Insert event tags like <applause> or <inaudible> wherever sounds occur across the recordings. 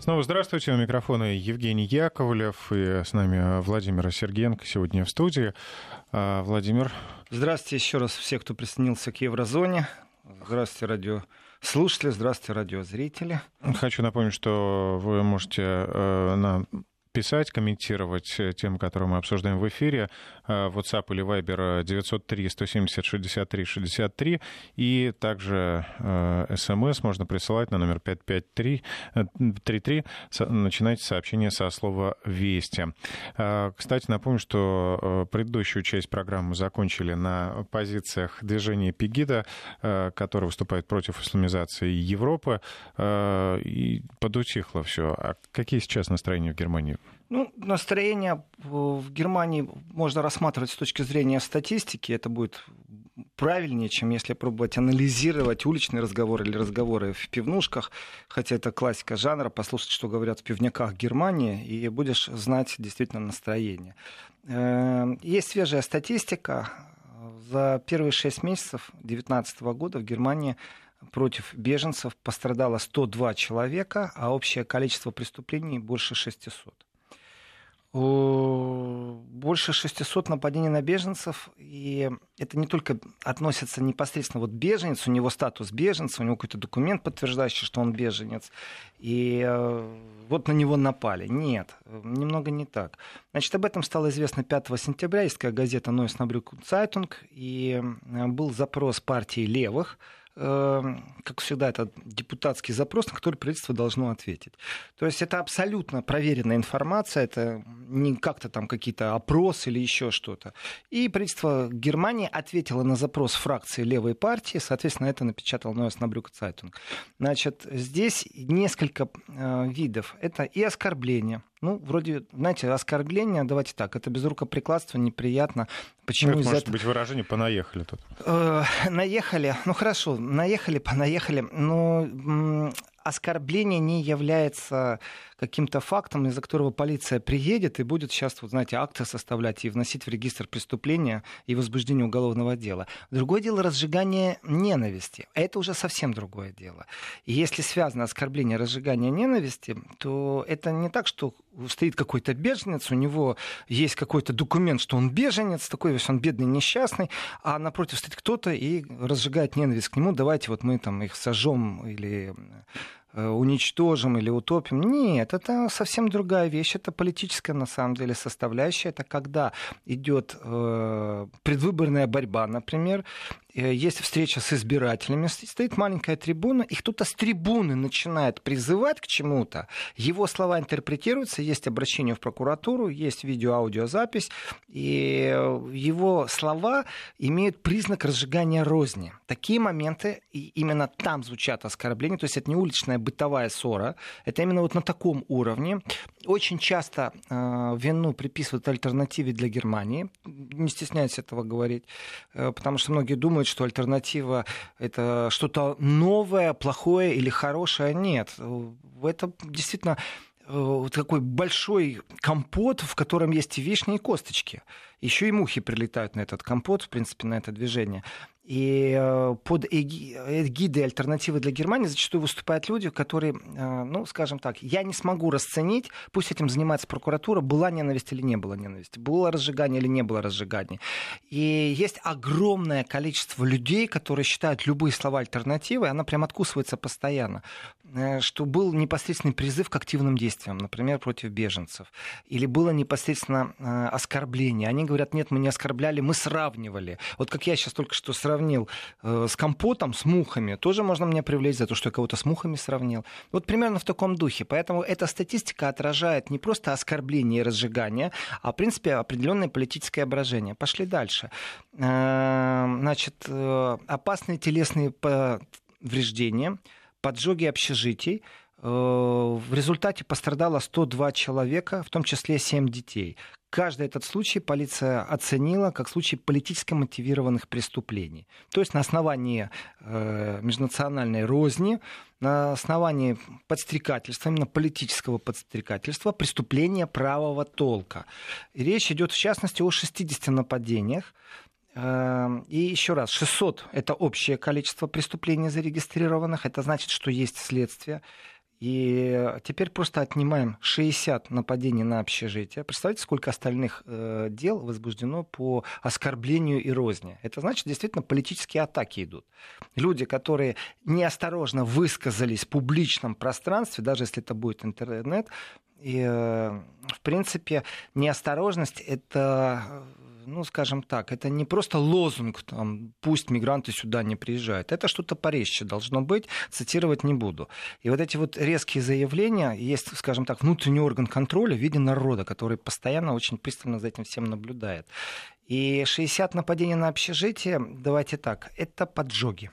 Снова здравствуйте. У микрофона Евгений Яковлев и с нами Владимир Сергеенко сегодня в студии. А, Владимир. Здравствуйте еще раз всех, кто присоединился к Еврозоне. Здравствуйте, радиослушатели, здравствуйте, радиозрители. Хочу напомнить, что вы можете э, на писать, комментировать э, темы, которые мы обсуждаем в эфире. Э, WhatsApp или Viber 903-170-63-63. И также смс можно присылать на номер 5533. Начинайте сообщение со слова «Вести». Кстати, напомню, что предыдущую часть программы закончили на позициях движения Пегида, которое выступает против исламизации Европы. И подутихло все. А какие сейчас настроения в Германии? Ну, настроение в Германии можно рассматривать с точки зрения статистики. Это будет правильнее, чем если пробовать анализировать уличные разговоры или разговоры в пивнушках, хотя это классика жанра, послушать, что говорят в пивняках Германии, и будешь знать действительно настроение. Э, есть свежая статистика. За первые шесть месяцев 2019 года в Германии против беженцев пострадало 102 человека, а общее количество преступлений больше 600 больше 600 нападений на беженцев, и это не только относится непосредственно вот беженец, у него статус беженца, у него какой-то документ, подтверждающий, что он беженец, и э, вот на него напали. Нет, немного не так. Значит, об этом стало известно 5 сентября, такая газета «Neue Osnabrücker Zeitung», и э, был запрос партии левых, как всегда, это депутатский запрос, на который правительство должно ответить. То есть это абсолютно проверенная информация, это не как-то там какие-то опросы или еще что-то. И правительство Германии ответило на запрос фракции левой партии, соответственно, это напечатал Neue Osnabrücker Zeitung. Значит, здесь несколько э, видов. Это и оскорбление, ну, вроде, знаете, оскорбление, давайте так, это без рукоприкладства, неприятно. Почему ну, это может этого... быть выражение «понаехали» тут? Э, наехали, ну хорошо, наехали, понаехали, но оскорбление не является каким-то фактом, из-за которого полиция приедет и будет сейчас, вот, знаете, акты составлять и вносить в регистр преступления и возбуждение уголовного дела. Другое дело разжигание ненависти. Это уже совсем другое дело. И если связано оскорбление разжигание ненависти, то это не так, что стоит какой-то беженец, у него есть какой-то документ, что он беженец, такой весь он бедный, несчастный, а напротив стоит кто-то и разжигает ненависть к нему, давайте вот мы там их сожжем или уничтожим или утопим. Нет, это совсем другая вещь. Это политическая, на самом деле, составляющая. Это когда идет э, предвыборная борьба, например, Э, есть встреча с избирателями, стоит маленькая трибуна, и кто-то с трибуны начинает призывать к чему-то, его слова интерпретируются, есть обращение в прокуратуру, есть видео-аудиозапись, и его слова имеют признак разжигания розни. Такие моменты, и именно там звучат оскорбления, то есть это не уличная бытовая ссора, это именно вот на таком уровне. Очень часто э, вину приписывают альтернативе для Германии, не стесняюсь этого говорить, э, потому что многие думают, что альтернатива это что-то новое, плохое или хорошее. Нет, это действительно э, такой большой компот, в котором есть и вишни, и косточки. Еще и мухи прилетают на этот компот, в принципе, на это движение. И э, под эгидой альтернативы для Германии зачастую выступают люди, которые, э, ну, скажем так, я не смогу расценить, пусть этим занимается прокуратура, была ненависть или не было ненависти, было разжигание или не было разжигания. И есть огромное количество людей, которые считают любые слова альтернативой, она прям откусывается постоянно, э, что был непосредственный призыв к активным действиям, например, против беженцев, или было непосредственно оскорбление. Они говорят, нет, мы не оскорбляли, мы сравнивали. Вот как я сейчас только что сравнил э, с компотом, с мухами, тоже можно меня привлечь за то, что я кого-то с мухами сравнил. Вот примерно в таком духе. Поэтому эта статистика отражает не просто оскорбление и разжигание, а, в принципе, определенное политическое ображение. Пошли дальше. Э, значит, э, опасные телесные повреждения, поджоги общежитий, в результате пострадало 102 человека, в том числе 7 детей. Каждый этот случай полиция оценила как случай политически мотивированных преступлений. То есть на основании э, межнациональной розни, на основании подстрекательства, именно политического подстрекательства, преступления правого толка. И речь идет в частности о 60 нападениях. Э, и еще раз, 600 – это общее количество преступлений зарегистрированных, это значит, что есть следствие И теперь просто отнимаем 60 нападений на общежитие. Представляете, сколько остальных э, дел возбуждено по оскорблению и розни. Это значит, действительно, политические атаки идут. Люди, которые неосторожно высказались в публичном пространстве, даже если это будет интернет, и, э, в принципе, неосторожность — это ну, скажем так, это не просто лозунг, там, пусть мигранты сюда не приезжают. Это что-то порезче должно быть, цитировать не буду. И вот эти вот резкие заявления, есть, скажем так, внутренний орган контроля в виде народа, который постоянно очень пристально за этим всем наблюдает. И 60 нападений на общежитие, давайте так, это поджоги.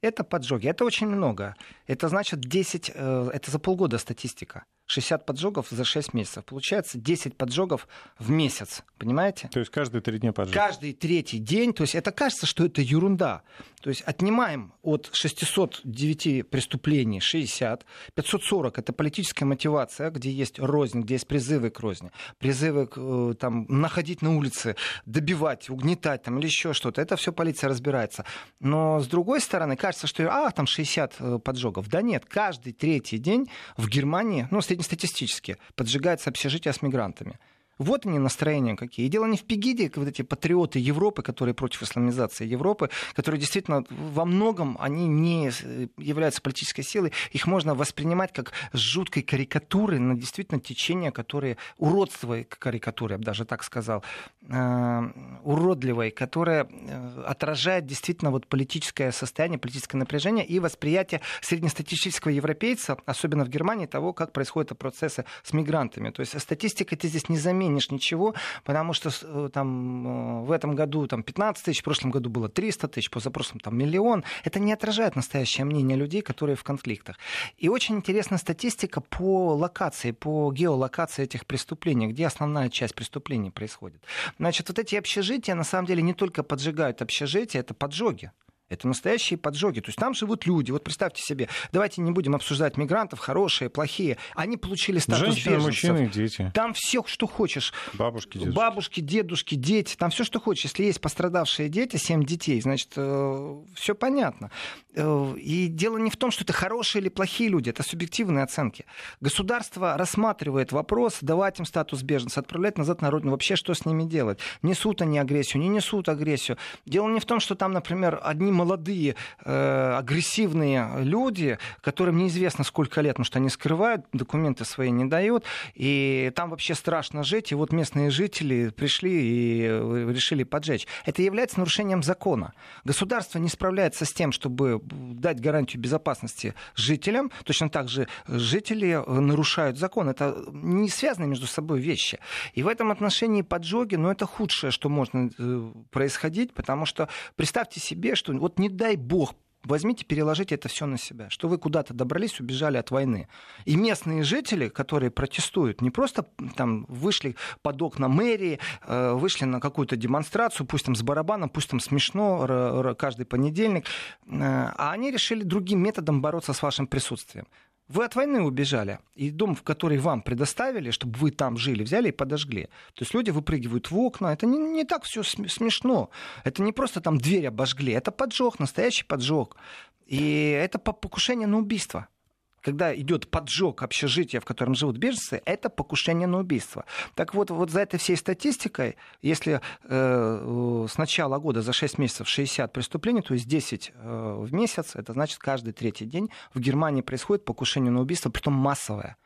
Это поджоги. Это очень много. Это значит 10, э, это за полгода статистика. 60 поджогов за 6 месяцев. Получается 10 поджогов в месяц. Понимаете? То есть каждые три дня поджог. Каждый третий день. То есть это кажется, что это ерунда. То есть отнимаем от 609 преступлений 60. 540 это политическая мотивация, где есть рознь, где есть призывы к розни. Призывы к, э, там, находить на улице, добивать, угнетать там, или еще что-то. Это все полиция разбирается. Но с другой стороны, кажется, что а, там 60 э, поджогов. Да нет, каждый третий день в Германии, ну, среднестатистически, поджигается общежитие с мигрантами. Вот они настроения какие. И дело не в Пегиде, вот эти патриоты Европы, которые против исламизации Европы, которые действительно во многом они не являются политической силой. Их можно воспринимать как жуткой карикатуры на действительно течение, которые уродствой карикатуры, я бы даже так сказал, э, уродливой, которая э, отражает действительно вот политическое состояние, политическое напряжение и восприятие среднестатистического европейца, особенно в Германии, того, как происходят процессы с мигрантами. То есть статистика ты здесь не заметишь изменишь ничего, потому что э, там, э, в этом году там, 15 тысяч, в прошлом году было 300 тысяч, по запросам там, миллион. Это не отражает настоящее мнение людей, которые в конфликтах. И очень интересная статистика по локации, по геолокации этих преступлений, где основная часть преступлений происходит. Значит, вот эти общежития на самом деле не только поджигают общежития, это поджоги. Это настоящие поджоги. То есть там живут люди. Вот представьте себе, давайте не будем обсуждать мигрантов, хорошие, плохие. Они получили статус Женщины, беженцев. мужчины, дети. Там все, что хочешь. Бабушки, дедушки. Бабушки, дедушки, дети. Там все, что хочешь. Если есть пострадавшие дети, семь детей, значит, э, все понятно. Э, и дело не в том, что это хорошие или плохие люди. Это субъективные оценки. Государство рассматривает вопрос, давать им статус беженца, отправлять назад на родину. Вообще, что с ними делать? Несут они агрессию, не несут агрессию. Дело не в том, что там, например, одни молодые э, агрессивные люди, которым неизвестно сколько лет, потому что они скрывают, документы свои не дают, и там вообще страшно жить, и вот местные жители пришли и э, решили поджечь. Это является нарушением закона. Государство не справляется с тем, чтобы дать гарантию безопасности жителям, точно так же жители нарушают закон. Это не связаны между собой вещи. И в этом отношении поджоги, ну, это худшее, что можно э, происходить, потому что представьте себе, что вот не дай бог возьмите, переложите это все на себя, что вы куда-то добрались, убежали от войны. И местные жители, которые протестуют, не просто там вышли под окна мэрии, э, вышли на какую-то демонстрацию, пусть там с барабаном, пусть там смешно каждый понедельник, э, а они решили другим методом бороться с вашим присутствием. Вы от войны убежали, и дом, в который вам предоставили, чтобы вы там жили, взяли и подожгли. То есть люди выпрыгивают в окна. Это не, не так все смешно. Это не просто там дверь обожгли, это поджог, настоящий поджог. И это покушение на убийство когда идет поджог общежития, в котором живут беженцы, это покушение на убийство. Так вот, вот за этой всей статистикой, если э, с начала года за 6 месяцев 60 преступлений, то есть 10 э, в месяц, это значит каждый третий день в Германии происходит покушение на убийство, притом массовое.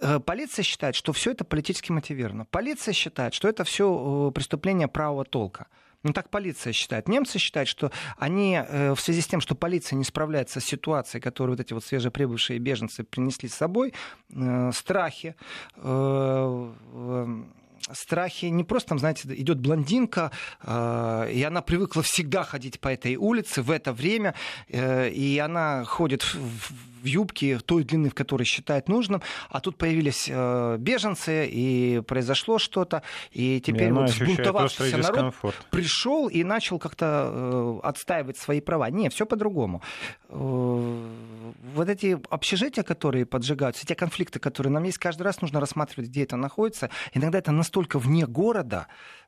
Э, полиция считает, что все это политически мотивировано. Полиция считает, что это все э, преступление правого толка. Ну, так полиция считает. Немцы считают, что они э, в связи с тем, что полиция не справляется с ситуацией, которую вот эти вот свежеприбывшие беженцы принесли с собой, э, страхи, э, страхи не просто, там, знаете, идет блондинка, и она привыкла всегда ходить по этой улице в это время, и она ходит в юбке той длины, в которой считает нужным, а тут появились э, беженцы, и произошло что-то, и теперь и вот взбунтовавшийся народ пришел и начал как-то э, отстаивать свои права. Не, все по-другому. Э, вот эти общежития, которые поджигаются, те конфликты, которые нам есть, каждый раз нужно рассматривать, где это находится. Иногда это настолько вне города,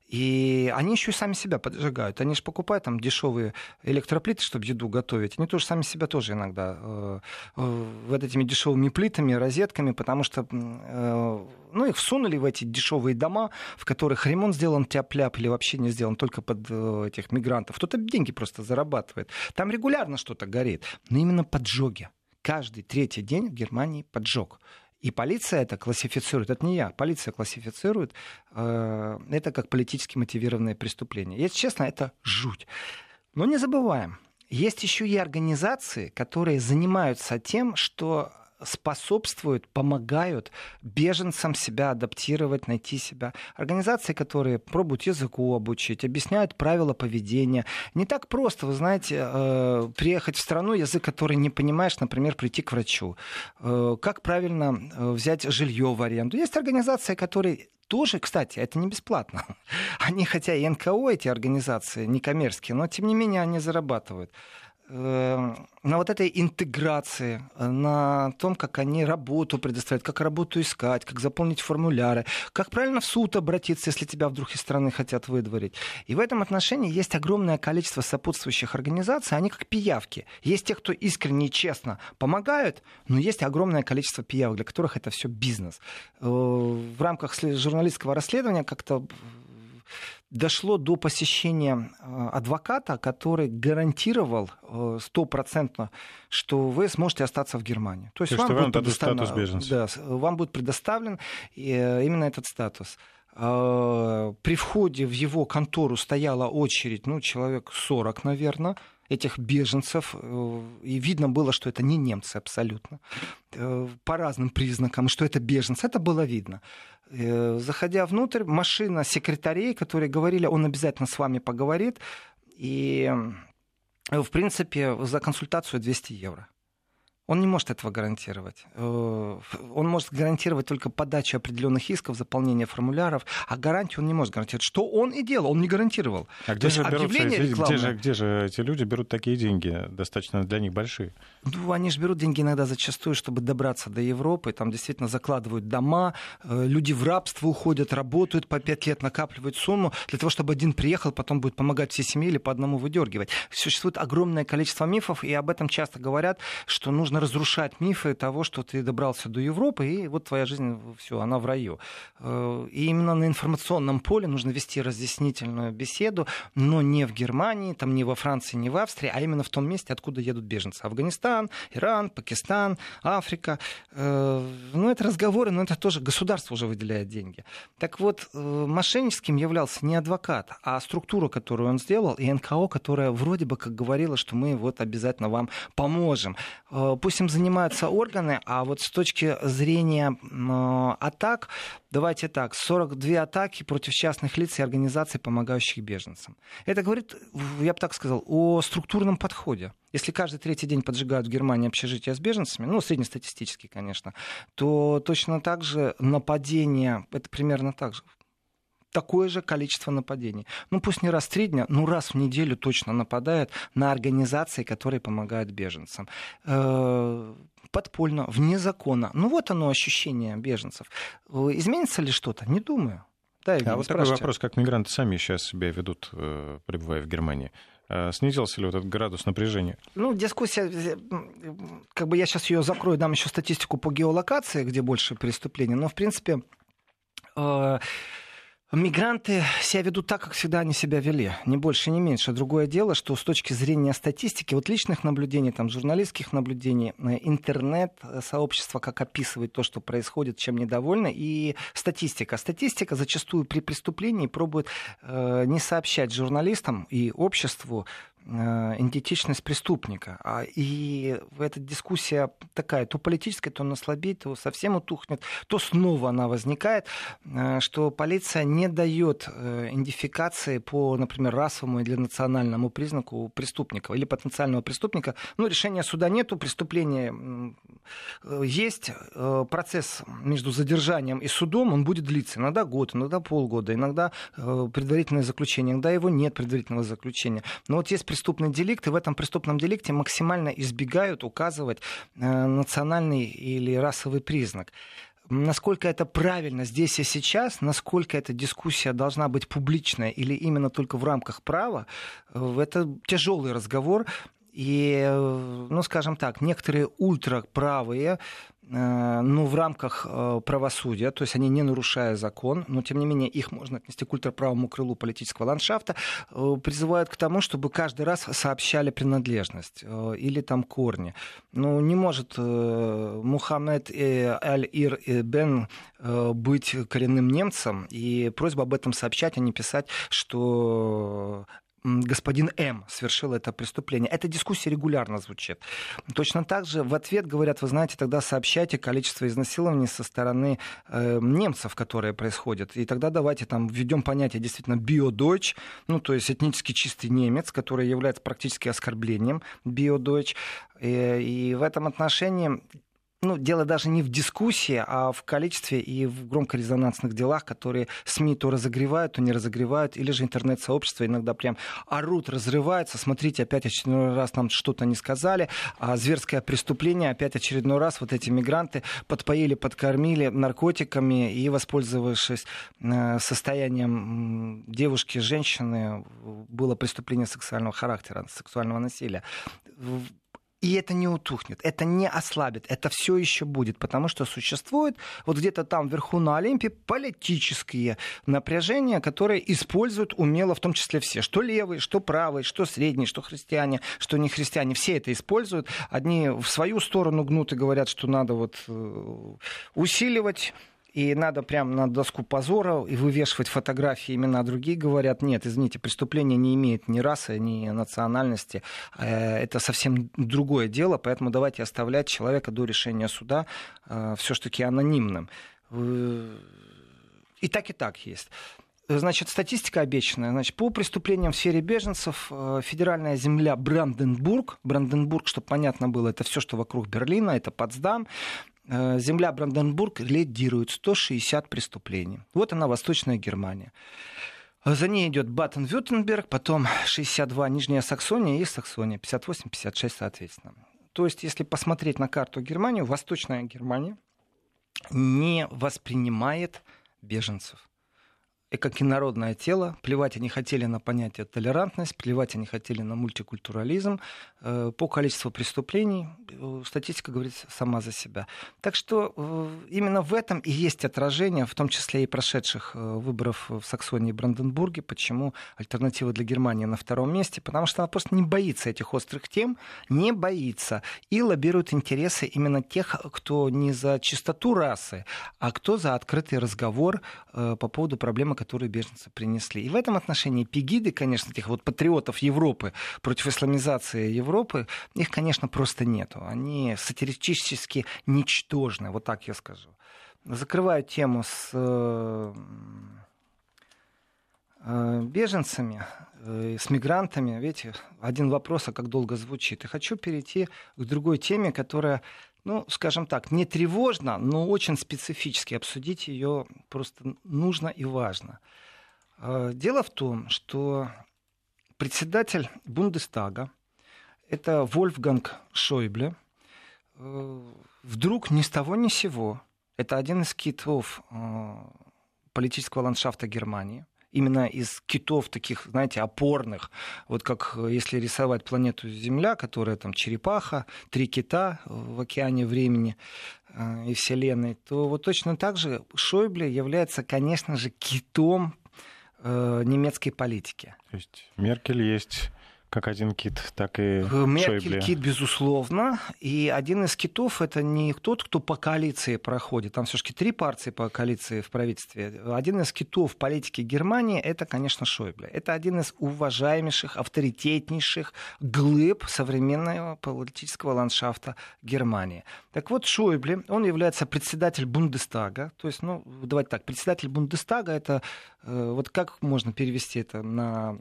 И они еще и сами себя поджигают. Они же покупают там дешевые электроплиты, чтобы еду готовить. Они тоже сами себя тоже иногда э, э, вот этими дешевыми плитами, розетками, потому что э, ну, их всунули в эти дешевые дома, в которых ремонт сделан тяп-ляп или вообще не сделан только под э, этих мигрантов. Кто-то деньги просто зарабатывает. Там регулярно что-то горит. Но именно поджоги. Каждый третий день в Германии поджог. И полиция это классифицирует, это не я, полиция классифицирует э, это как политически мотивированное преступление. Если честно, это жуть. Но не забываем, есть еще и организации, которые занимаются тем, что способствуют, помогают беженцам себя адаптировать, найти себя. Организации, которые пробуют языку обучить, объясняют правила поведения. Не так просто, вы знаете, э, приехать в страну, язык, который не понимаешь, например, прийти к врачу. Э, как правильно э, взять жилье в аренду. Есть организации, которые тоже, кстати, это не бесплатно. <laughs> Они, хотя и НКО, эти организации, некоммерческие, но тем не менее они зарабатывают. Эм, на вот этой интеграции, на том, как они работу предоставляют, как работу искать, как заполнить формуляры, как правильно в суд обратиться, если тебя вдруг из страны хотят выдворить. И в этом отношении есть огромное количество сопутствующих организаций, они как пиявки. Есть те, кто искренне и честно помогают, но есть огромное количество пиявок, для которых это все бизнес. Э, в рамках журналистского расследования как-то дошло до посещения э, адвоката, который гарантировал э, стопроцентно, что вы сможете остаться в Германии. То есть, То, вам, будет вам предоставлен, статус беженца. Да, вам будет предоставлен э, именно этот статус. При входе в его контору стояла очередь, ну, человек 40, наверное, этих беженцев, и видно было, что это не немцы абсолютно, по разным признакам, что это беженцы, это было видно. Э, заходя внутрь, машина секретарей, которые говорили, он обязательно с вами поговорит. И, э, в принципе, за консультацию 200 евро. Он не может этого гарантировать. Э, он может гарантировать только подачу определенных исков, заполнение формуляров, а гарантию он не может гарантировать. Что он и делал, он не гарантировал. А где, же, берутся, где, же, где же эти люди берут такие деньги, достаточно для них большие? Ну, они же берут деньги иногда зачастую, чтобы добраться до Европы. Там действительно закладывают дома, э, люди в рабство уходят, работают по пять лет, накапливают сумму для того, чтобы один приехал, потом будет помогать всей семье или по одному выдергивать. Существует огромное количество мифов, и об этом часто говорят, что нужно нужно разрушать мифы того, что ты добрался до Европы, и вот твоя жизнь, все, она в раю. Э, и именно на информационном поле нужно вести разъяснительную беседу, но не в Германии, там не во Франции, не в Австрии, а именно в том месте, откуда едут беженцы. Афганистан, Иран, Пакистан, Африка. Э, ну, это разговоры, но это тоже государство уже выделяет деньги. Так вот, э, мошенническим являлся не адвокат, а структура, которую он сделал, и НКО, которая вроде бы как говорила, что мы вот обязательно вам поможем пусть им занимаются органы, а вот с точки зрения атак, давайте так, 42 атаки против частных лиц и организаций, помогающих беженцам. Это говорит, я бы так сказал, о структурном подходе. Если каждый третий день поджигают в Германии общежития с беженцами, ну, среднестатистически, конечно, то точно так же нападение, это примерно так же, такое же количество нападений. Ну, пусть не раз в три дня, но раз в неделю точно нападают на организации, которые помогают беженцам э, подпольно, вне закона. Ну вот оно ощущение беженцев. Э, изменится ли что-то? Не думаю. Да, а вот такой вопрос, как мигранты сами сейчас себя ведут, э, пребывая в Германии. Снизился ли вот этот градус напряжения? Ну, дискуссия, как бы я сейчас ее закрою, дам еще статистику по геолокации, где больше преступлений, но, в принципе, Мигранты себя ведут так, как всегда они себя вели, ни больше, ни меньше. Другое дело, что с точки зрения статистики, вот личных наблюдений, там, журналистских наблюдений, э, интернет, э, сообщество, как описывает то, что происходит, чем недовольны, и статистика. Статистика зачастую при преступлении пробует э, не сообщать журналистам и обществу идентичность преступника. А, и эта дискуссия такая, то политическая, то она слабеет, то совсем утухнет, то снова она возникает, э, что полиция не дает э, идентификации по, например, расовому или национальному признаку преступника или потенциального преступника. Ну, решения суда нету, преступление есть, процесс между задержанием и судом, он будет длиться. Иногда год, иногда полгода, иногда предварительное заключение, иногда его нет предварительного заключения. Но вот есть преступный деликт, и в этом преступном деликте максимально избегают указывать э, национальный или расовый признак. Насколько это правильно здесь и сейчас, насколько эта дискуссия должна быть публичная или именно только в рамках права, это тяжелый разговор. И, ну, скажем так, некоторые ультраправые Э, ну, в рамках э, правосудия, то есть они не нарушая закон, но тем не менее их можно отнести к ультраправому крылу политического ландшафта, э, призывают к тому, чтобы каждый раз сообщали принадлежность или там корни. Ну, не может Мухаммед Аль-Ир Бен быть коренным немцем, и просьба об этом сообщать, а не писать, что господин М совершил это преступление. Эта дискуссия регулярно звучит. Точно так же в ответ говорят, вы знаете, тогда сообщайте количество изнасилований со стороны э, немцев, которые происходят. И тогда давайте там введем понятие действительно биодойч, ну то есть этнически чистый немец, который является практически оскорблением биодойч. И, э, и в этом отношении ну, дело даже не в дискуссии, а в количестве и в громкорезонансных делах, которые СМИ то разогревают, то не разогревают, или же интернет-сообщество иногда прям орут, разрываются, смотрите, опять очередной раз нам что-то не сказали, а зверское преступление, опять очередной раз вот эти мигранты подпоили, подкормили наркотиками и, воспользовавшись э, состоянием девушки, женщины, было преступление сексуального характера, сексуального насилия и это не утухнет, это не ослабит, это все еще будет, потому что существует вот где-то там вверху на Олимпе политические напряжения, которые используют умело в том числе все, что левые, что правые, что средние, что христиане, что не христиане, все это используют. Одни в свою сторону гнут и говорят, что надо вот э, усиливать и надо прямо на доску позора и вывешивать фотографии имена, другие говорят, нет, извините, преступление не имеет ни расы, ни национальности, э, это совсем другое дело, поэтому давайте оставлять человека до решения суда э, все-таки анонимным. И так, и так есть. Значит, статистика обещанная. Значит, по преступлениям в сфере беженцев э, федеральная земля Бранденбург, Бранденбург, чтобы понятно было, это все, что вокруг Берлина, это Потсдам, земля Бранденбург лидирует 160 преступлений. Вот она, Восточная Германия. За ней идет Баттен-Вюртемберг, потом 62 Нижняя Саксония и Саксония, 58-56 соответственно. То есть, если посмотреть на карту Германии, Восточная Германия не воспринимает беженцев как инородное тело. Плевать они хотели на понятие толерантность, плевать они хотели на мультикультурализм. Э, по количеству преступлений э, статистика говорит сама за себя. Так что э, именно в этом и есть отражение, в том числе и прошедших выборов в Саксонии и Бранденбурге, почему альтернатива для Германии на втором месте, потому что она просто не боится этих острых тем, не боится и лоббирует интересы именно тех, кто не за чистоту расы, а кто за открытый разговор по поводу проблемы которые беженцы принесли. И в этом отношении пегиды, конечно, этих вот патриотов Европы против исламизации Европы, их, конечно, просто нету. Они сатирически ничтожны, вот так я скажу. Закрываю тему с э, э, беженцами, э, с мигрантами. Видите, один вопрос, а как долго звучит. И хочу перейти к другой теме, которая ну, скажем так, не тревожно, но очень специфически обсудить ее просто нужно и важно. А, дело в том, что председатель Бундестага, это Вольфганг Шойбле, э, вдруг ни с того ни с сего, это один из китов э, политического ландшафта Германии – именно из китов таких, знаете, опорных. Вот как э, если рисовать планету Земля, которая там черепаха, три кита в океане времени э, и Вселенной, то вот точно так же Шойбле является, конечно же, китом э, немецкой политики. То есть Меркель есть как один кит, так и э, Меркель кит, безусловно. И один из китов это не тот, кто по коалиции проходит. Там все-таки три партии по коалиции в правительстве. Один из китов политики Германии это, конечно, Шойбле. Это один из уважаемейших, авторитетнейших глыб современного политического ландшафта Германии. Так вот, Шойбле, он является председателем Бундестага. То есть, ну, давайте так, председатель Бундестага это, э, вот как можно перевести это на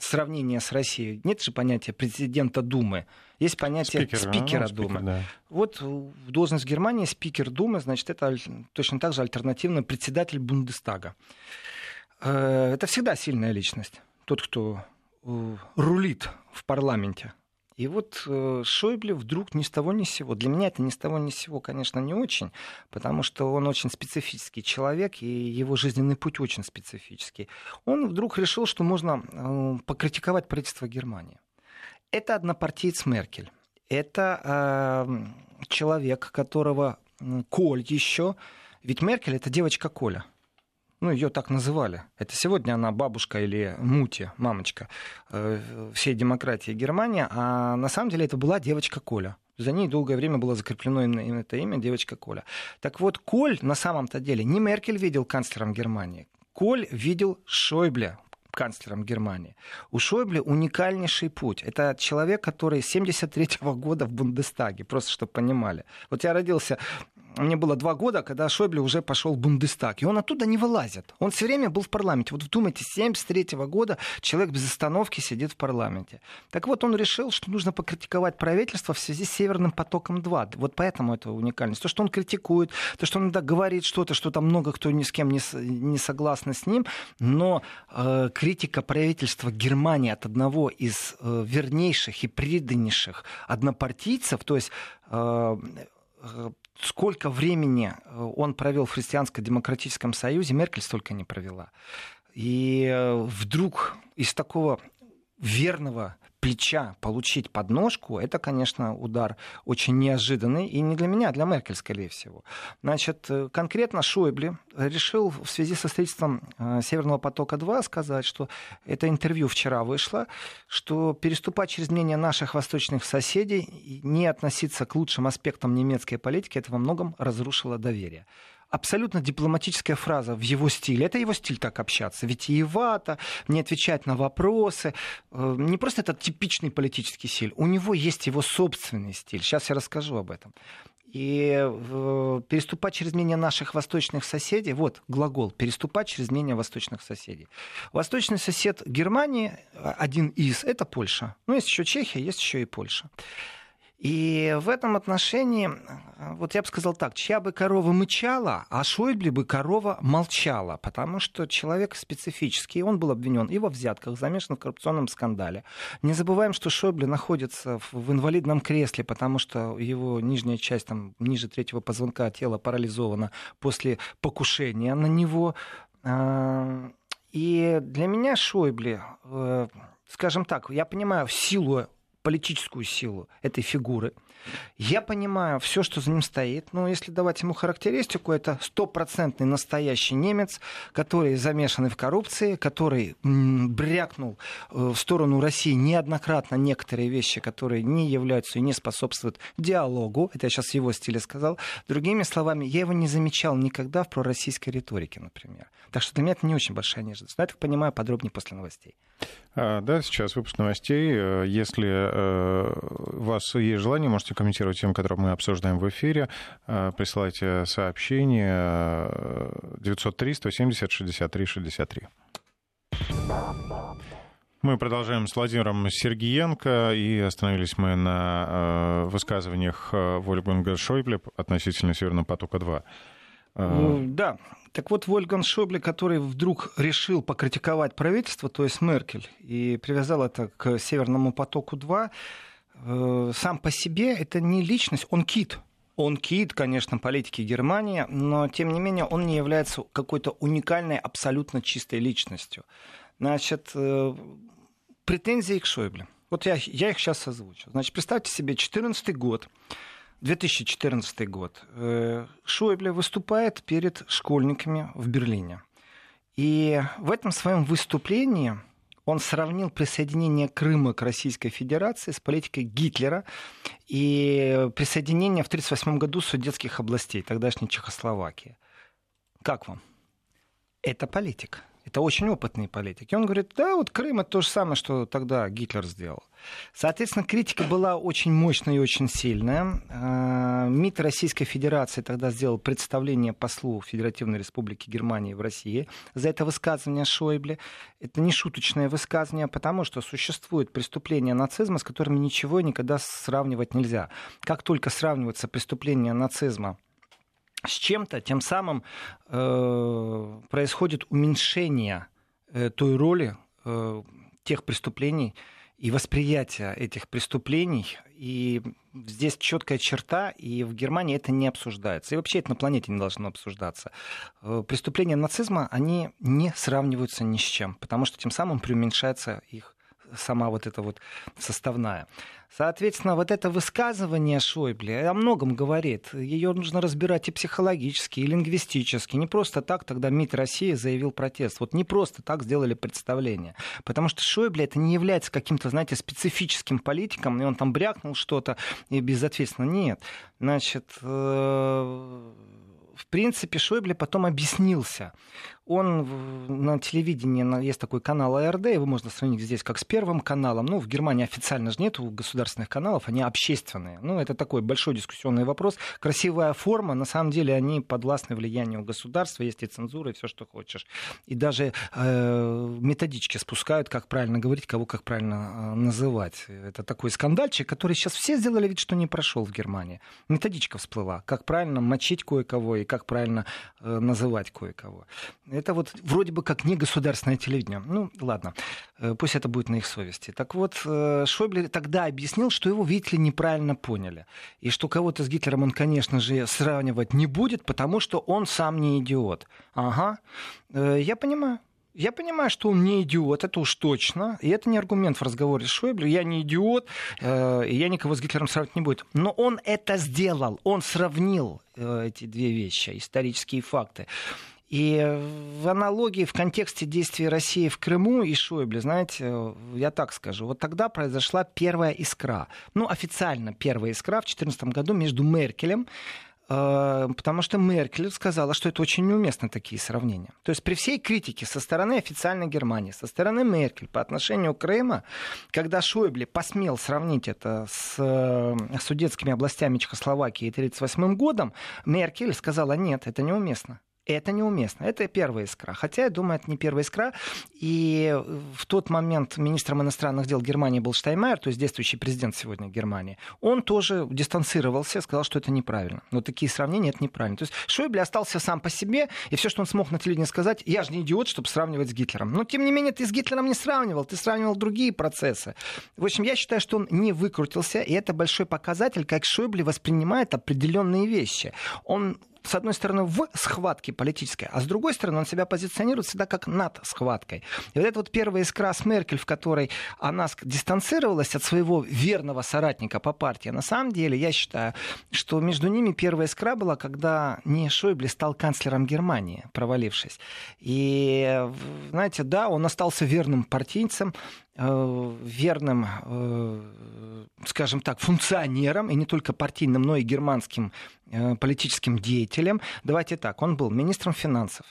сравнение с Россией. Нет же понятия президента Думы. Есть понятие спикер, спикера ну, Думы. Спикер, да. Вот в должность Германии спикер Думы, значит, это точно так же альтернативно председатель Бундестага. Э, это всегда сильная личность. Тот, кто э, рулит в парламенте. И вот э, Шойбле вдруг ни с того ни с сего. Для меня это ни с того ни с сего, конечно, не очень, потому что он очень специфический человек, и его жизненный путь очень специфический. Он вдруг решил, что можно э, покритиковать правительство Германии. Это однопартиец Меркель. Это э, человек, которого Коль еще. Ведь Меркель это девочка Коля ну, ее так называли. Это сегодня она бабушка или мути, мамочка э, всей демократии Германии, а на самом деле это была девочка Коля. За ней долгое время было закреплено именно это имя девочка Коля. Так вот, Коль на самом-то деле не Меркель видел канцлером Германии. Коль видел Шойбле, канцлером Германии. У Шойбле уникальнейший путь. Это человек, который с 73 года в Бундестаге, просто чтобы понимали. Вот я родился мне было два года, когда Шойбле уже пошел в Бундестаг, и он оттуда не вылазит. Он все время был в парламенте. Вот вдумайте, с 73 года человек без остановки сидит в парламенте. Так вот, он решил, что нужно покритиковать правительство в связи с Северным потоком-2. Вот поэтому это уникальность. То, что он критикует, то, что он иногда говорит что-то, что там много кто ни с кем не, не согласны с ним, но э, критика правительства Германии от одного из э, вернейших и преданнейших однопартийцев, то есть э, э сколько времени э, он провел в Христианско-демократическом союзе, Меркель столько не провела. И э, вдруг из такого верного плеча получить подножку, это, конечно, удар очень неожиданный, и не для меня, а для Меркель, скорее всего. Значит, э, конкретно Шойбле решил в связи со строительством э, Северного потока-2 сказать, что это интервью вчера вышло, что переступать через мнение наших восточных соседей, не относиться к лучшим аспектам немецкой политики, это во многом разрушило доверие абсолютно дипломатическая фраза в его стиле. Это его стиль так общаться. Витиевато, не отвечать на вопросы. Э, не просто этот типичный политический стиль. У него есть его собственный стиль. Сейчас я расскажу об этом. И э, переступать через мнение наших восточных соседей, вот глагол, переступать через мнение восточных соседей. Восточный сосед Германии, один из, это Польша. Ну, есть еще Чехия, есть еще и Польша. И в этом отношении, вот я бы сказал так, чья бы корова мычала, а Шойбле бы корова молчала, потому что человек специфический, он был обвинен и во взятках, замешан в коррупционном скандале. Не забываем, что Шойбле находится в инвалидном кресле, потому что его нижняя часть, там, ниже третьего позвонка тела парализована после покушения на него. А, и для меня Шойбле, э, скажем так, я понимаю силу политическую силу этой фигуры. Я понимаю все, что за ним стоит. Но если давать ему характеристику, это стопроцентный настоящий немец, который замешан в коррупции, который брякнул э, в сторону России неоднократно некоторые вещи, которые не являются и не способствуют диалогу. Это я сейчас его стиле сказал. Другими словами, я его не замечал никогда в пророссийской риторике, например. Так что для меня это не очень большая неожиданность. Но я так понимаю подробнее после новостей. А, да, сейчас выпуск новостей. Э, если э, у вас есть желание, можете комментировать тему, которую мы обсуждаем в эфире. Э, присылайте сообщение 903 170 63 63. Мы продолжаем с Владимиром Сергиенко, и остановились мы на высказываниях Вольфганга Шойбле относительно Северного потока-2. Да, так вот, Вольган Шобле, который вдруг решил покритиковать правительство, то есть Меркель, и привязал это к Северному потоку-2, э, сам по себе это не личность, он кит. Он кит, конечно, политики Германии, но, тем не менее, он не является какой-то уникальной, абсолютно чистой личностью. Значит, э, претензии к Шойбле. Вот я, я их сейчас озвучу. Значит, представьте себе, 2014 год. 2014 год. Э, Шойбле выступает перед школьниками в Берлине. И в этом своем выступлении он сравнил присоединение Крыма к Российской Федерации с политикой Гитлера и присоединение в 1938 году судетских областей, тогдашней Чехословакии. Как вам? Это политика. Это очень опытный политик. И он говорит, да, вот Крым это то же самое, что тогда Гитлер сделал. Соответственно, критика была очень мощная и очень сильная. А, МИД Российской Федерации тогда сделал представление послу Федеративной Республики Германии в России за это высказывание Шойбле. Это не шуточное высказывание, потому что существует преступление нацизма, с которыми ничего никогда сравнивать нельзя. Как только сравнивается преступление нацизма с чем-то, тем самым э, происходит уменьшение э, той роли э, тех преступлений и восприятия этих преступлений. И здесь четкая черта, и в Германии это не обсуждается. И вообще это на планете не должно обсуждаться. Э, преступления нацизма, они не сравниваются ни с чем, потому что тем самым преуменьшается их сама вот эта вот составная. Соответственно, вот это высказывание Шойбле о многом говорит. Ее нужно разбирать и психологически, и лингвистически. Не просто так тогда МИД России заявил протест. Вот не просто так сделали представление. Потому что Шойбле это не является каким-то, знаете, специфическим политиком, и он там брякнул что-то и безответственно. Нет. Значит, э, в принципе, Шойбле потом объяснился он на телевидении, есть такой канал АРД, его можно сравнить здесь как с первым каналом. Ну, в Германии официально же нет государственных каналов, они общественные. Ну, это такой большой дискуссионный вопрос. Красивая форма, на самом деле они подвластны влиянию государства, есть и цензура, и все, что хочешь. И даже э, методички спускают, как правильно говорить, кого как правильно э, называть. Это такой скандальчик, который сейчас все сделали вид, что не прошел в Германии. Методичка всплыла, как правильно мочить кое-кого и как правильно э, называть кое-кого. Это вот вроде бы как не государственное телевидение. Ну, ладно, э, пусть это будет на их совести. Так вот, э, Шойбле тогда объяснил, что его, видите ли, неправильно поняли. И что кого-то с Гитлером он, конечно же, сравнивать не будет, потому что он сам не идиот. Ага, э, я понимаю. Я понимаю, что он не идиот, это уж точно. И это не аргумент в разговоре с Шойбле. Я не идиот, э, я никого с Гитлером сравнивать не буду. Но он это сделал. Он сравнил эти две вещи, исторические факты. И в аналогии, в контексте действий России в Крыму и Шойбле, знаете, я так скажу, вот тогда произошла первая искра. Ну, официально первая искра в 2014 году между Меркелем э, потому что Меркель сказала, что это очень неуместно такие сравнения. То есть при всей критике со стороны официальной Германии, со стороны Меркель по отношению к Крыма, когда Шойбле посмел сравнить это с э, судетскими областями Чехословакии 1938 годом, Меркель сказала, нет, это неуместно. Это неуместно. Это первая искра. Хотя, я думаю, это не первая искра. И в тот момент министром иностранных дел Германии был Штайнмайер, то есть действующий президент сегодня Германии. Он тоже дистанцировался, сказал, что это неправильно. Но такие сравнения это неправильно. То есть Шойбле остался сам по себе, и все, что он смог на телевидении сказать, я же не идиот, чтобы сравнивать с Гитлером. Но, тем не менее, ты с Гитлером не сравнивал, ты сравнивал другие процессы. В общем, я считаю, что он не выкрутился, и это большой показатель, как Шойбле воспринимает определенные вещи. Он с одной стороны, в схватке политической, а с другой стороны, он себя позиционирует всегда как над схваткой. И вот эта вот первая искра с Меркель, в которой она дистанцировалась от своего верного соратника по партии, на самом деле, я считаю, что между ними первая искра была, когда не Шойбле стал канцлером Германии, провалившись. И, знаете, да, он остался верным партийцем, верным, э, скажем так, функционером, и не только партийным, но и германским э, политическим деятелем. Давайте так, он был министром финансов,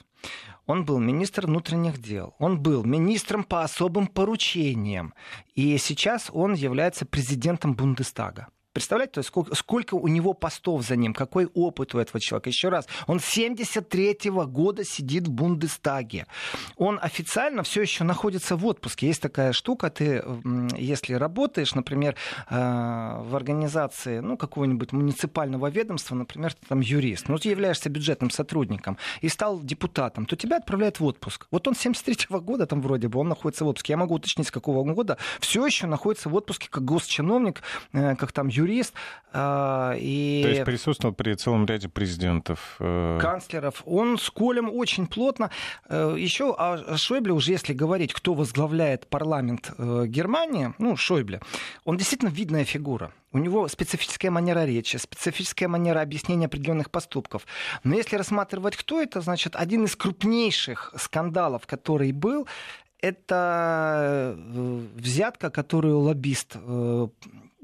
он был министром внутренних дел, он был министром по особым поручениям, и сейчас он является президентом Бундестага. Представляете, то есть сколько, сколько у него постов за ним, какой опыт у этого человека. Еще раз, он 73-го года сидит в Бундестаге. Он официально все еще находится в отпуске. Есть такая штука, ты, если работаешь, например, э, в организации ну, какого-нибудь муниципального ведомства, например, ты там юрист, ну, ты являешься бюджетным сотрудником и стал депутатом, то тебя отправляют в отпуск. Вот он 73-го года там вроде бы, он находится в отпуске. Я могу уточнить, с какого года. Все еще находится в отпуске как госчиновник, э, как там юрист юрист. А, и... То есть присутствовал при целом ряде президентов. Э, канцлеров. Он с Колем очень плотно. Э, Еще о Шойбле уже, если говорить, кто возглавляет парламент э, Германии, ну, Шойбле, он действительно видная фигура. У него специфическая манера речи, специфическая манера объяснения определенных поступков. Но если рассматривать, кто это, значит, один из крупнейших скандалов, который был, это взятка, которую лоббист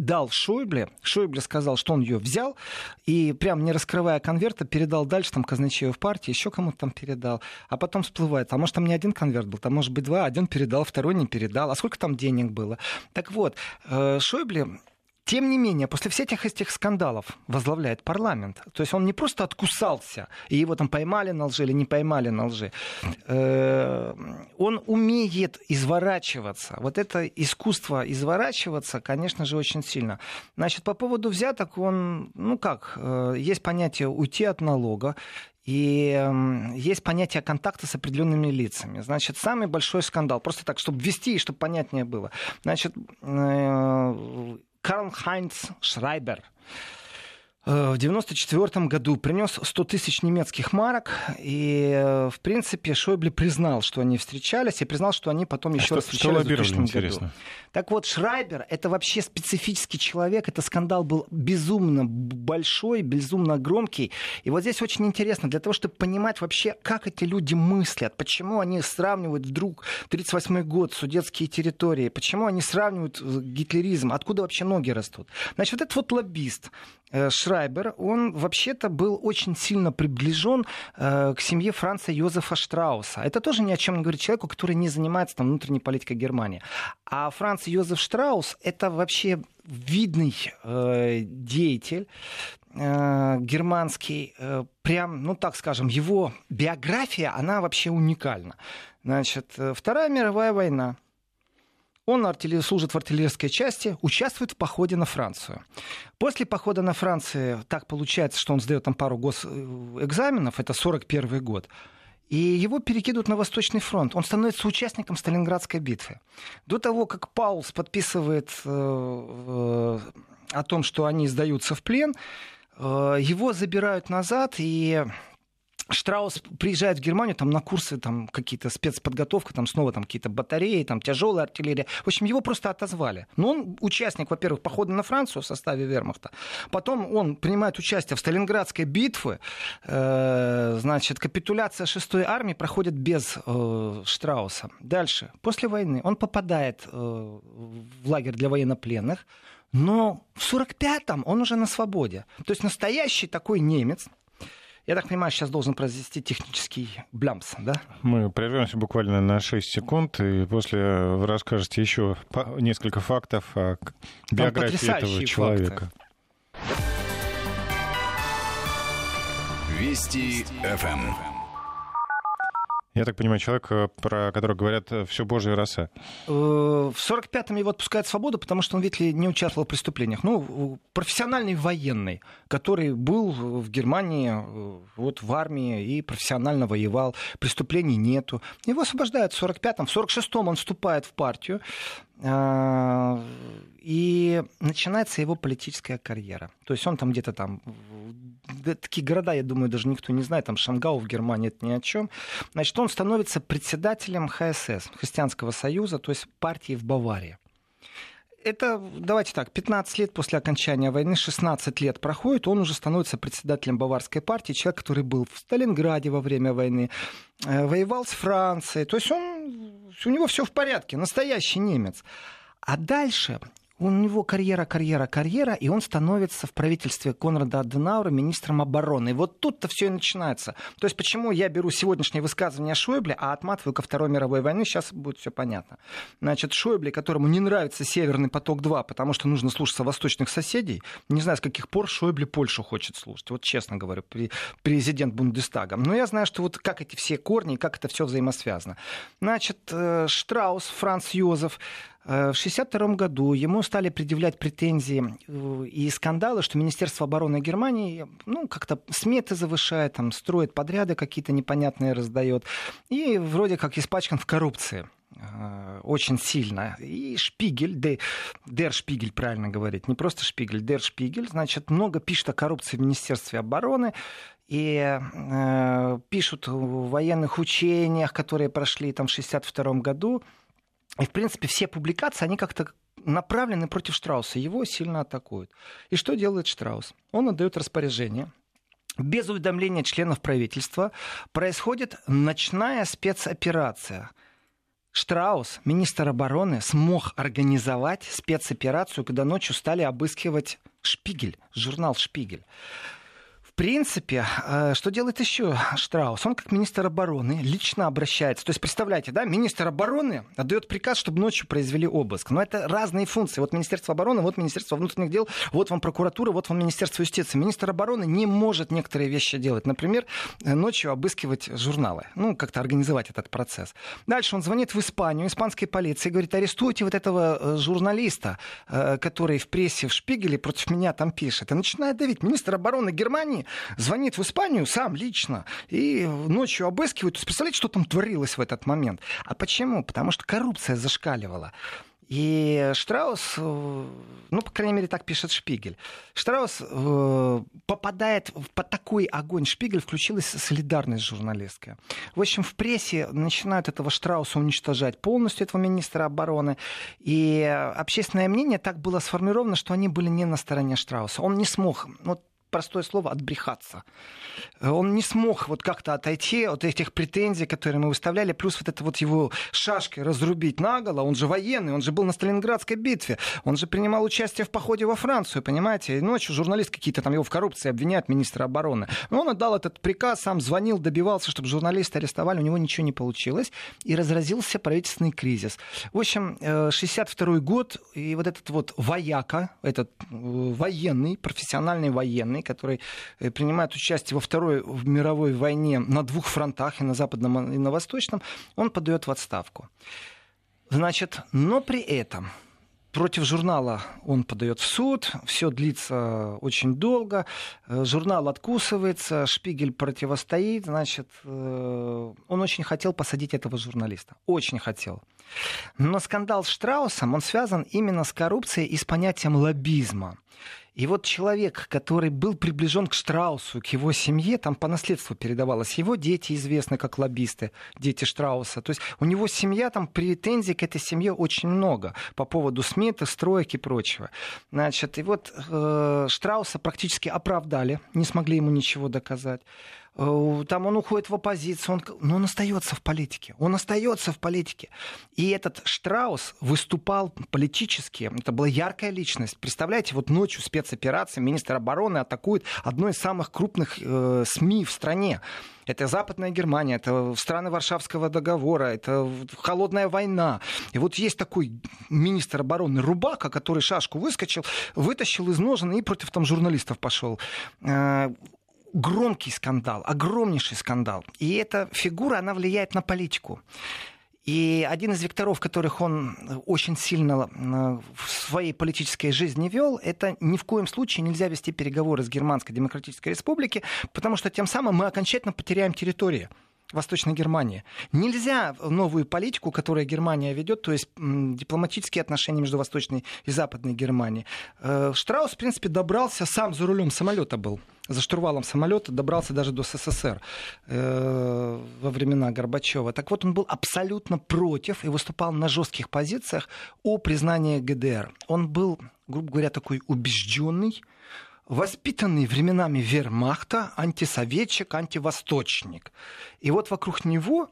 дал Шойбле. Шойбле сказал, что он ее взял, и прям не раскрывая конверта, передал дальше там казначею в партии, еще кому-то там передал. А потом всплывает, а может там не один конверт был, там может быть два, один передал, второй не передал. А сколько там денег было? Так вот, э, Шойбле тем не менее, после всех этих, скандалов возглавляет парламент. То есть он не просто откусался, и его там поймали на лжи или не поймали на лжи. Э, он умеет изворачиваться. Вот это искусство изворачиваться, конечно же, очень сильно. Значит, по поводу взяток, он, ну как, э, есть понятие уйти от налога, и э, есть понятие контакта с определенными лицами. Значит, самый большой скандал, просто так, чтобы ввести и чтобы понятнее было. Значит, э, Карл Хайнц Шрайбер Э, в 1994 году принес 100 тысяч немецких марок, и, э, в принципе, Шойбле признал, что они встречались, и признал, что они потом еще а раз встречались в 2000 году. Так вот, Шрайбер — это вообще специфический человек, это скандал был безумно большой, безумно громкий, и вот здесь очень интересно, для того, чтобы понимать вообще, как эти люди мыслят, почему они сравнивают вдруг 1938 год, судетские территории, почему они сравнивают э, гитлеризм, откуда вообще ноги растут. Значит, вот этот вот лоббист, Э, Шрайбер, он вообще-то был очень сильно приближен э, к семье Франца Йозефа Штрауса. Это тоже ни о чем не говорит человеку, который не занимается там, внутренней политикой Германии. А Франц Йозеф Штраус — это вообще видный э, деятель э, германский, э, прям, ну так скажем, его биография, она вообще уникальна. Значит, э, Вторая мировая война, он артиллер... служит в артиллерийской части, участвует в походе на Францию. После похода на Францию так получается, что он сдает там пару госэкзаменов, это 41 год. И его перекидывают на Восточный фронт. Он становится участником Сталинградской битвы. До того, как Паулс подписывает э, э, о том, что они сдаются в плен, э, его забирают назад, и Штраус приезжает в Германию там, на курсы, там какие-то спецподготовка, там снова там какие-то батареи, там тяжелая артиллерия. В общем, его просто отозвали. Но он участник, во-первых, похода на Францию в составе вермахта. Потом он принимает участие в Сталинградской битве. Э, значит, капитуляция 6-й армии проходит без э, Штрауса. Дальше. После войны он попадает э, в лагерь для военнопленных. Но в 45-м он уже на свободе. То есть настоящий такой немец, я так понимаю, сейчас должен произвести технический блямс, да? Мы прервемся буквально на 6 секунд, и после вы расскажете еще несколько фактов о биографии этого человека. Факты. Вести ФМ. Я так понимаю, человек, э, про которого говорят э, все божья роса. Э, в 45-м его отпускают свободу, потому что он, видите ли, не участвовал в преступлениях. Ну, профессиональный военный, который был в Германии, вот в армии и профессионально воевал. Преступлений нету. Его освобождают в 45-м. В 46-м он вступает в партию. И начинается его политическая карьера. То есть он там где-то там такие города, я думаю, даже никто не знает, там Шангау в Германии, это ни о чем. Значит, он становится председателем ХСС, Христианского союза, то есть партии в Баварии. Это, давайте так, 15 лет после окончания войны, 16 лет проходит, он уже становится председателем баварской партии, человек, который был в Сталинграде во время войны, э, воевал с Францией, то есть он, у него все в порядке, настоящий немец. А дальше у него карьера, карьера, карьера, и он становится в правительстве Конрада Аденаура министром обороны. И вот тут-то все и начинается. То есть почему я беру сегодняшнее высказывание Шойбле, а отматываю ко Второй мировой войне, сейчас будет все понятно. Значит, Шойбле, которому не нравится Северный поток-2, потому что нужно слушаться восточных соседей, не знаю, с каких пор Шойбле Польшу хочет слушать. Вот честно говорю, президент Бундестага. Но я знаю, что вот как эти все корни, как это все взаимосвязано. Значит, э, Штраус, Франц Йозеф, в 1962 году ему стали предъявлять претензии э, и скандалы, что Министерство обороны Германии ну, как-то сметы завышает, там, строит подряды какие-то непонятные, раздает. И вроде как испачкан в коррупции э, очень сильно. И Шпигель, де, Дер Шпигель, правильно говорить, не просто Шпигель, Дер Шпигель, значит, много пишет о коррупции в Министерстве обороны, и э, пишут в военных учениях, которые прошли там в 1962 году, и, в принципе, все публикации, они как-то направлены против Штрауса. Его сильно атакуют. И что делает Штраус? Он отдает распоряжение. Без уведомления членов правительства происходит ночная спецоперация. Штраус, министр обороны, смог организовать спецоперацию, когда ночью стали обыскивать Шпигель, журнал Шпигель принципе, э, что делает еще Штраус? Он как министр обороны лично обращается. То есть, представляете, да, министр обороны отдает приказ, чтобы ночью произвели обыск. Но это разные функции. Вот Министерство обороны, вот Министерство внутренних дел, вот вам прокуратура, вот вам Министерство юстиции. Министр обороны не может некоторые вещи делать. Например, э, ночью обыскивать журналы. Ну, как-то организовать этот процесс. Дальше он звонит в Испанию, испанской полиции, говорит, арестуйте вот этого э, журналиста, который в прессе в Шпигеле против меня там пишет. И начинает давить. Министр обороны Германии звонит в Испанию сам лично и ночью обыскивает. Представляете, что там творилось в этот момент? А почему? Потому что коррупция зашкаливала. И Штраус, э, ну, по крайней мере, так пишет Шпигель, Штраус э, попадает под такой огонь. Шпигель включилась солидарность журналистская. В общем, в прессе начинают этого Штрауса уничтожать полностью, этого министра обороны. И общественное мнение так было сформировано, что они были не на стороне Штрауса. Он не смог, вот простое слово, отбрехаться. Он не смог вот как-то отойти от этих претензий, которые мы выставляли, плюс вот это вот его шашкой разрубить наголо. Он же военный, он же был на Сталинградской битве, он же принимал участие в походе во Францию, понимаете? И ночью журналисты какие-то там его в коррупции обвиняют, министра обороны. Но он отдал этот приказ, сам звонил, добивался, чтобы журналисты арестовали, у него ничего не получилось, и разразился правительственный кризис. В общем, 62 э, год, и вот этот вот вояка, этот э, военный, профессиональный военный, страны, который э, принимает участие во Второй мировой войне на двух фронтах, и на западном, и на восточном, он подает в отставку. Значит, но при этом Против журнала он подает в суд, все длится очень долго, э, журнал откусывается, Шпигель противостоит, значит, э, он очень хотел посадить этого журналиста, очень хотел. Но скандал с Штраусом, он связан именно с коррупцией и с понятием лоббизма. И вот человек, который был приближен к Штраусу, к его семье, там по наследству передавалось. Его дети известны как лоббисты, дети Штрауса. То есть у него семья, там претензий к этой семье очень много по поводу Смита, строек и прочего. Значит, и вот э, Штрауса практически оправдали, не смогли ему ничего доказать. Э, там он уходит в оппозицию, он, но он остается в политике. Он остается в политике. И этот Штраус выступал политически. Это была яркая личность. Представляете, вот ночью спецоперация, министр обороны атакует одно из самых крупных э, СМИ в стране. Это Западная Германия, это страны Варшавского договора, это холодная война. И вот есть такой министр обороны Рубака, который шашку выскочил, вытащил из ножен и против там журналистов пошел. Э, громкий скандал, огромнейший скандал. И эта фигура, она влияет на политику. И один из векторов, которых он очень сильно э, в своей политической жизни вел, это ни в коем случае нельзя вести переговоры с Германской Демократической Республикой, потому что тем самым мы окончательно потеряем территорию. Восточной Германии. Нельзя новую политику, которую Германия ведет, то есть дипломатические отношения между Восточной и Западной Германией. Э, Штраус, в принципе, добрался, сам за рулем самолета был за штурвалом самолета добрался даже до СССР э, во времена Горбачева. Так вот, он был абсолютно против и выступал на жестких позициях о признании ГДР. Он был, грубо говоря, такой убежденный воспитанный временами вермахта, антисоветчик, антивосточник. И вот вокруг него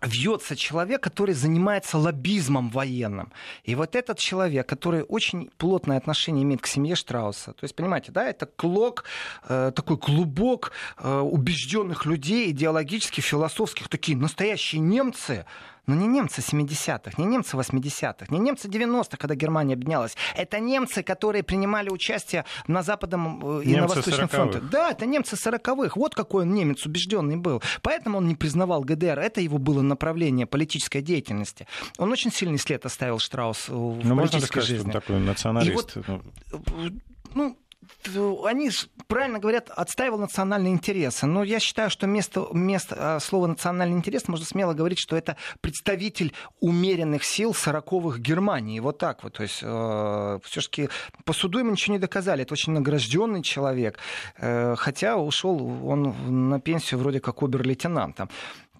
вьется человек, который занимается лоббизмом военным. И вот этот человек, который очень плотное отношение имеет к семье Штрауса. То есть, понимаете, да, это клок, э, такой клубок э, убежденных людей, идеологических, философских, такие настоящие немцы, но не немцы 70-х, не немцы 80-х, не немцы 90-х, когда Германия объединялась. Это немцы, которые принимали участие на Западном э, и немцы на Восточном фронте. Да, это немцы 40-х. Вот какой он немец убежденный был. Поэтому он не признавал ГДР. Это его было направление политической деятельности. Он очень сильный след оставил Штраус в ну, политической можно сказать, жизни. Что он такой националист? И вот, ну, ну они правильно говорят, отстаивал национальные интересы. Но я считаю, что вместо, вместо а, слова национальный интерес можно смело говорить, что это представитель умеренных сил сороковых Германии. Вот так вот. То есть э, все-таки по суду ему ничего не доказали. Это очень награжденный человек. Э, хотя ушел он на пенсию вроде как обер-лейтенантом.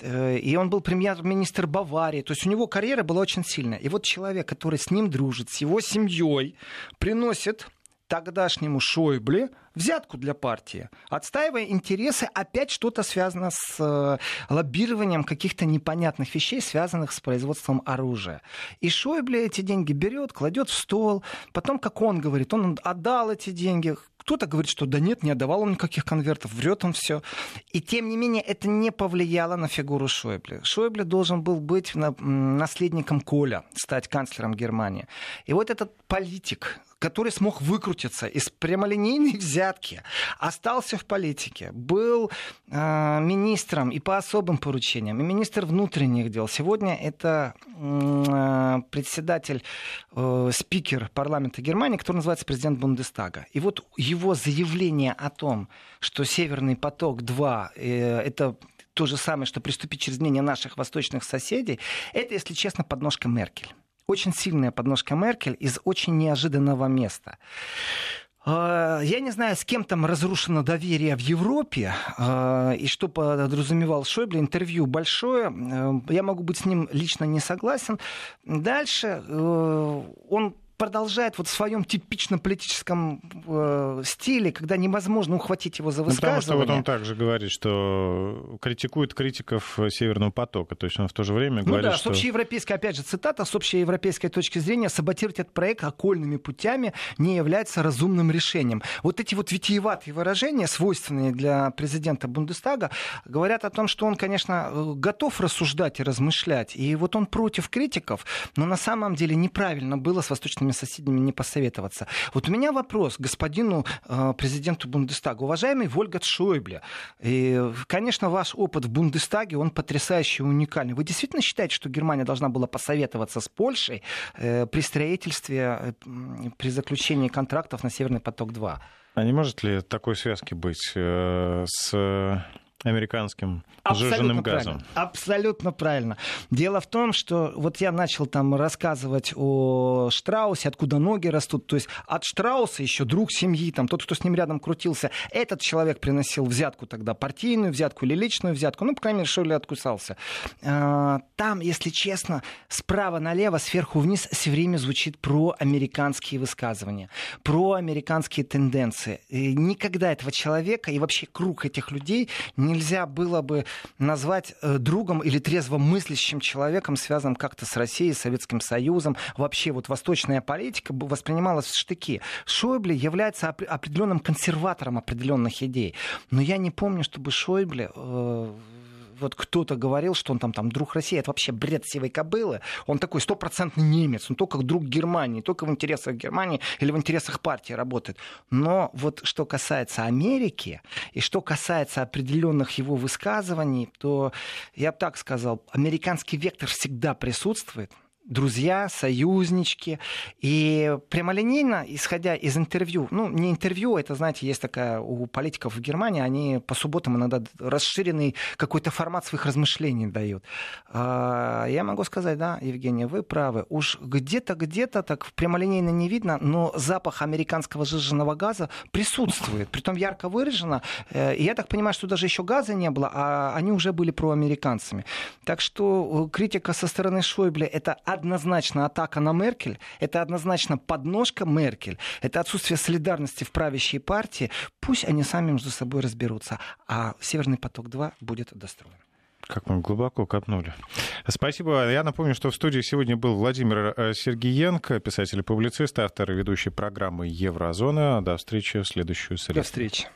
Э, и он был премьер-министр Баварии. То есть у него карьера была очень сильная. И вот человек, который с ним дружит, с его семьей, приносит тогдашнему Шойбле взятку для партии, отстаивая интересы, опять что-то связано с э, лоббированием каких-то непонятных вещей, связанных с производством оружия. И Шойбле эти деньги берет, кладет в стол, потом, как он говорит, он отдал эти деньги, Кто-то говорит, что да нет, не отдавал он никаких конвертов, врет он все. И тем не менее это не повлияло на фигуру Шойбле. Шойбле должен был быть наследником Коля, стать канцлером Германии. И вот этот политик, который смог выкрутиться из прямолинейной взятки, остался в политике, был э, министром и по особым поручениям, и министр внутренних дел. Сегодня это э, председатель, э, спикер парламента Германии, который называется президент Бундестага. И вот его заявление о том, что Северный поток-2 э, это то же самое, что приступить через мнение наших восточных соседей, это, если честно, подножка Меркель очень сильная подножка Меркель из очень неожиданного места. А, я не знаю, с кем там разрушено доверие в Европе а, и что подразумевал Шойбле. Интервью большое. Э, я могу быть с ним лично не согласен. Дальше э, он продолжает вот в своем типично политическом э, стиле, когда невозможно ухватить его за высказывание. Ну, потому что вот он также говорит, что критикует критиков Северного потока. То есть он в то же время говорит, ну да, что... с общеевропейской, опять же, цитата, с общеевропейской точки зрения саботировать этот проект окольными путями не является разумным решением. Вот эти вот витиеватые выражения, свойственные для президента Бундестага, говорят о том, что он, конечно, э, готов рассуждать и размышлять. И вот он против критиков, но на самом деле неправильно было с восточными своими соседями не посоветоваться. Вот у меня вопрос господину э, президенту Бундестага. Уважаемый Вольгат Шойбле, и, конечно, ваш опыт в Бундестаге, он потрясающий, уникальный. Вы действительно считаете, что Германия должна была посоветоваться с Польшей э, при строительстве, э, при заключении контрактов на Северный поток-2? А не может ли такой связки быть э, с американским сжиженным газом. Правильно. Абсолютно правильно. Дело в том, что вот я начал там рассказывать о Штраусе, откуда ноги растут. То есть от Штрауса еще друг семьи, там тот, кто с ним рядом крутился, этот человек приносил взятку тогда, партийную взятку или личную взятку. Ну, по крайней мере, Шойли откусался. А, там, если честно, справа налево, сверху вниз все время звучит про американские высказывания, про американские тенденции. И никогда этого человека и вообще круг этих людей нельзя было бы назвать э, другом или трезво мыслящим человеком, связанным как-то с Россией, Советским Союзом. Вообще вот восточная политика воспринималась в штыки. Шойбле является определенным консерватором определенных идей. Но я не помню, чтобы Шойбле э, вот кто-то говорил, что он там, там друг России, это вообще бред сивой кобылы. Он такой стопроцентный немец, он только друг Германии, только в интересах Германии или в интересах партии работает. Но вот что касается Америки и что касается определенных его высказываний, то я бы так сказал, американский вектор всегда присутствует друзья, союзнички. И прямолинейно, исходя из интервью, ну, не интервью, это, знаете, есть такая у политиков в Германии, они по субботам иногда расширенный какой-то формат своих размышлений дают. А, я могу сказать, да, Евгений, вы правы. Уж где-то, где-то так прямолинейно не видно, но запах американского сжиженного газа присутствует, притом ярко выражено. Э, и я так понимаю, что даже еще газа не было, а они уже были проамериканцами. Так что э, критика со стороны Шойбле — это однозначно атака на Меркель, это однозначно подножка Меркель, это отсутствие солидарности в правящей партии. Пусть они сами между собой разберутся, а Северный поток-2 будет достроен. Как мы глубоко копнули. Спасибо. Я напомню, что в студии сегодня был Владимир э, Сергиенко, писатель и публицист, автор и ведущий программы «Еврозона». До встречи в следующую среду. До встречи.